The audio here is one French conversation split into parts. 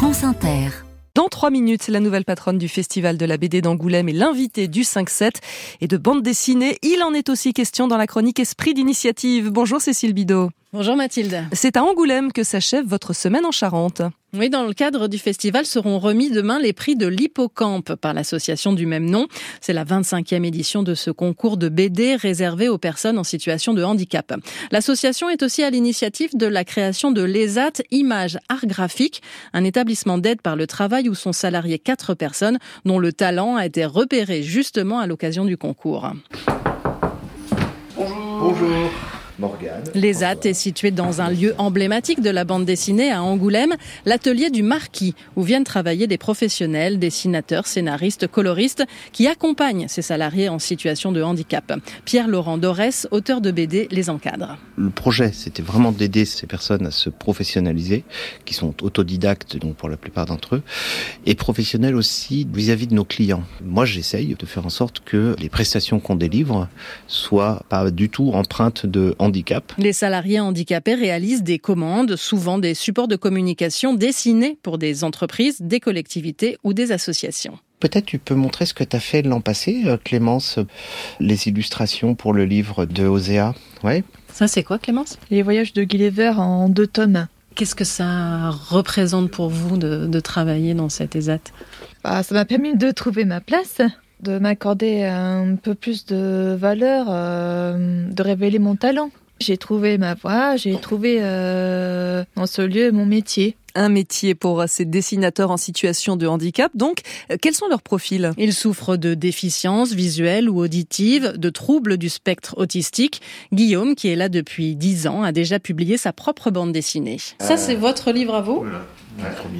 France Inter. Dans trois minutes, la nouvelle patronne du Festival de la BD d'Angoulême et l'invité du 5-7 et de bande dessinée. Il en est aussi question dans la chronique Esprit d'initiative. Bonjour Cécile Bidot. Bonjour Mathilde. C'est à Angoulême que s'achève votre semaine en Charente. Oui, dans le cadre du festival seront remis demain les prix de l'Hippocampe par l'association du même nom. C'est la 25e édition de ce concours de BD réservé aux personnes en situation de handicap. L'association est aussi à l'initiative de la création de l'ESAT Images Art Graphique, un établissement d'aide par le travail où sont salariés quatre personnes dont le talent a été repéré justement à l'occasion du concours. Bonjour. Bonjour. L'ESAT est situé dans un lieu emblématique de la bande dessinée à Angoulême, l'atelier du Marquis, où viennent travailler des professionnels, dessinateurs, scénaristes, coloristes, qui accompagnent ces salariés en situation de handicap. Pierre-Laurent Dorès, auteur de BD, les encadre. Le projet, c'était vraiment d'aider ces personnes à se professionnaliser, qui sont autodidactes, donc pour la plupart d'entre eux, et professionnels aussi vis-à-vis de nos clients. Moi, j'essaye de faire en sorte que les prestations qu'on délivre soient pas du tout empreintes de handicap les salariés handicapés réalisent des commandes, souvent des supports de communication dessinés pour des entreprises, des collectivités ou des associations. Peut-être tu peux montrer ce que tu as fait l'an passé, euh, Clémence, les illustrations pour le livre de Osea. Ouais. Ça c'est quoi Clémence? Les voyages de Gulliver en deux tomes. Qu'est-ce que ça représente pour vous de, travailler dans cet ESAT? Bah, Ça m'a permis de trouver ma place, de m'accorder un peu plus de valeur, euh, de révéler mon talent. J'ai trouvé ma voie, j'ai trouvé euh, dans ce lieu mon métier. Un métier pour ces dessinateurs en situation de handicap. Donc, euh, quels sont leurs profils? Ils souffrent de déficiences visuelles ou auditives, de troubles du spectre autistique. Guillaume, qui est là depuis 10 ans, a déjà publié sa propre bande dessinée. Ça, c'est votre livre à vous?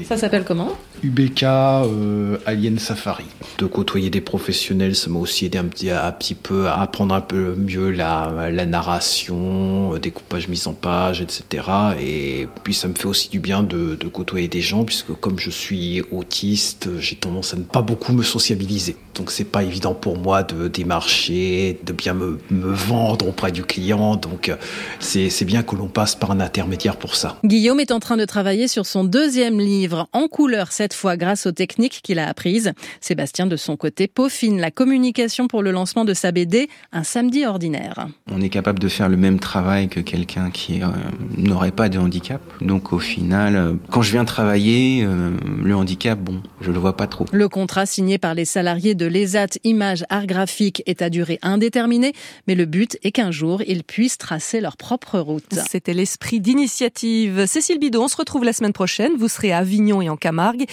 ça s'appelle comment? UBK euh, Alien Safari. De côtoyer des professionnels, ça m'a aussi aidé un petit, un petit peu à apprendre un peu mieux la, la narration, euh, découpage mise en page, etc. Et puis ça me fait aussi du bien de, de côtoyer des gens, puisque comme je suis autiste, j'ai tendance à ne pas beaucoup me sociabiliser. Donc c'est pas évident pour moi de démarcher, de bien me, me vendre auprès du client. Donc euh, c'est bien que l'on passe par un intermédiaire pour ça. Guillaume est en train de travailler sur son deuxième livre, en couleur cette fois grâce aux techniques qu'il a apprises. Sébastien, de son côté, peaufine la communication pour le lancement de sa BD, Un samedi ordinaire. On est capable de faire le même travail que quelqu'un qui euh, n'aurait pas de handicap. Donc au final, euh, quand je viens travailler, euh, le handicap, bon, je le vois pas trop. Le contrat signé par les salariés de l'ESAT Images Art Graphique est à durée indéterminée, mais le but est qu'un jour, ils puissent tracer leur propre route. C'était l'esprit d'initiative. Cécile Bidot, on se retrouve la semaine prochaine. Vous serez à Avignon et en Camargue.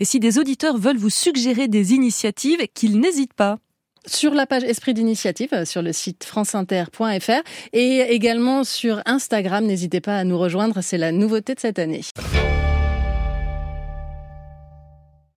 Et si des auditeurs veulent vous suggérer des initiatives, qu'ils n'hésitent pas sur la page Esprit d'initiative euh, sur le site franceinter.fr et également sur Instagram. N'hésitez pas à nous rejoindre, c'est la nouveauté de cette année.